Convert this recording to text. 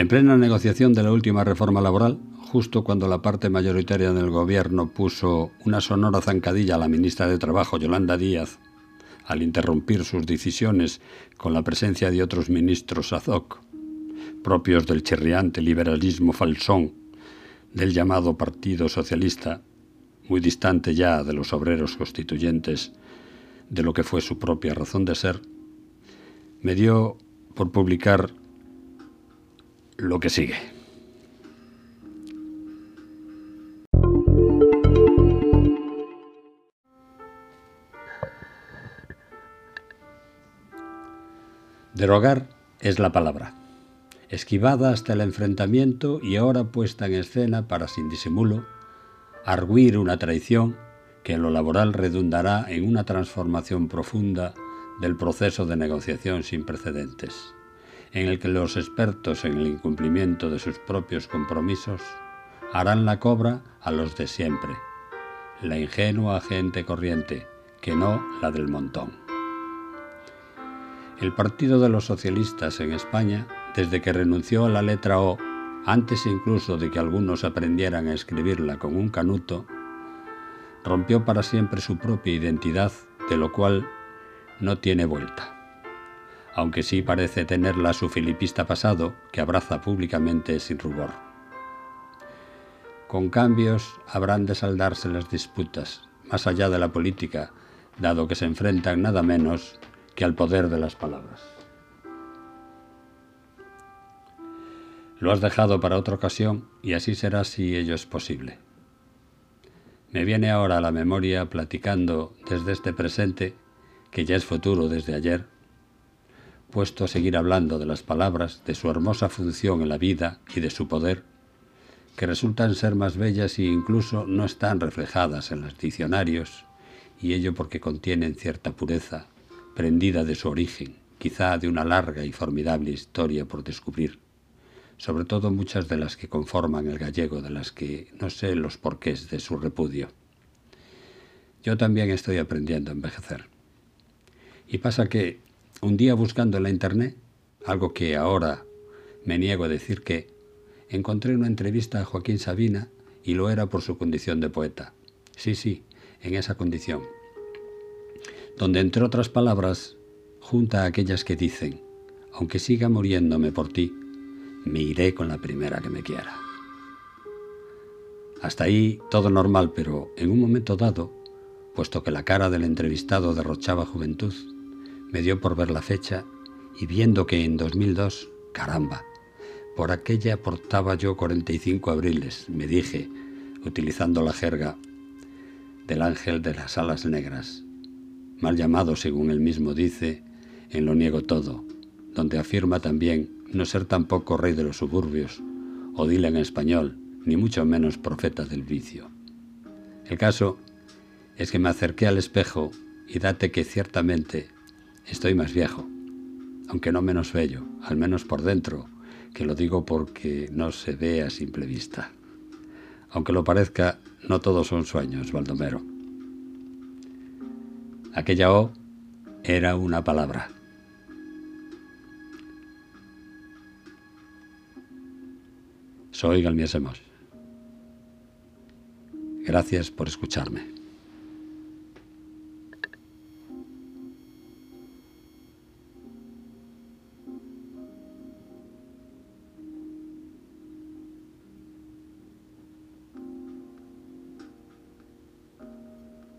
En plena negociación de la última reforma laboral, justo cuando la parte mayoritaria del gobierno puso una sonora zancadilla a la ministra de Trabajo, Yolanda Díaz, al interrumpir sus decisiones con la presencia de otros ministros azoc, propios del chirriante liberalismo falsón del llamado Partido Socialista, muy distante ya de los obreros constituyentes de lo que fue su propia razón de ser, me dio por publicar lo que sigue. Derogar es la palabra, esquivada hasta el enfrentamiento y ahora puesta en escena para, sin disimulo, arguir una traición que en lo laboral redundará en una transformación profunda del proceso de negociación sin precedentes en el que los expertos en el incumplimiento de sus propios compromisos harán la cobra a los de siempre, la ingenua gente corriente, que no la del montón. El Partido de los Socialistas en España, desde que renunció a la letra O, antes incluso de que algunos aprendieran a escribirla con un canuto, rompió para siempre su propia identidad, de lo cual no tiene vuelta aunque sí parece tenerla su filipista pasado, que abraza públicamente sin rubor. Con cambios habrán de saldarse las disputas, más allá de la política, dado que se enfrentan nada menos que al poder de las palabras. Lo has dejado para otra ocasión y así será si ello es posible. Me viene ahora a la memoria platicando desde este presente, que ya es futuro desde ayer, puesto a seguir hablando de las palabras, de su hermosa función en la vida y de su poder, que resultan ser más bellas e incluso no están reflejadas en los diccionarios, y ello porque contienen cierta pureza, prendida de su origen, quizá de una larga y formidable historia por descubrir, sobre todo muchas de las que conforman el gallego, de las que no sé los porqués de su repudio. Yo también estoy aprendiendo a envejecer. Y pasa que, un día buscando en la internet, algo que ahora me niego a decir que, encontré una entrevista a Joaquín Sabina y lo era por su condición de poeta. Sí, sí, en esa condición. Donde, entre otras palabras, junta a aquellas que dicen, aunque siga muriéndome por ti, me iré con la primera que me quiera. Hasta ahí todo normal, pero en un momento dado, puesto que la cara del entrevistado derrochaba juventud, me dio por ver la fecha y viendo que en 2002, caramba, por aquella portaba yo 45 abriles, me dije, utilizando la jerga del ángel de las alas negras, mal llamado según él mismo dice, en Lo niego todo, donde afirma también no ser tampoco rey de los suburbios, o dile en español, ni mucho menos profeta del vicio. El caso es que me acerqué al espejo y date que ciertamente Estoy más viejo, aunque no menos bello, al menos por dentro, que lo digo porque no se ve a simple vista. Aunque lo parezca, no todos son sueños, Baldomero. Aquella O era una palabra. Soy Galmiesemos. Gracias por escucharme.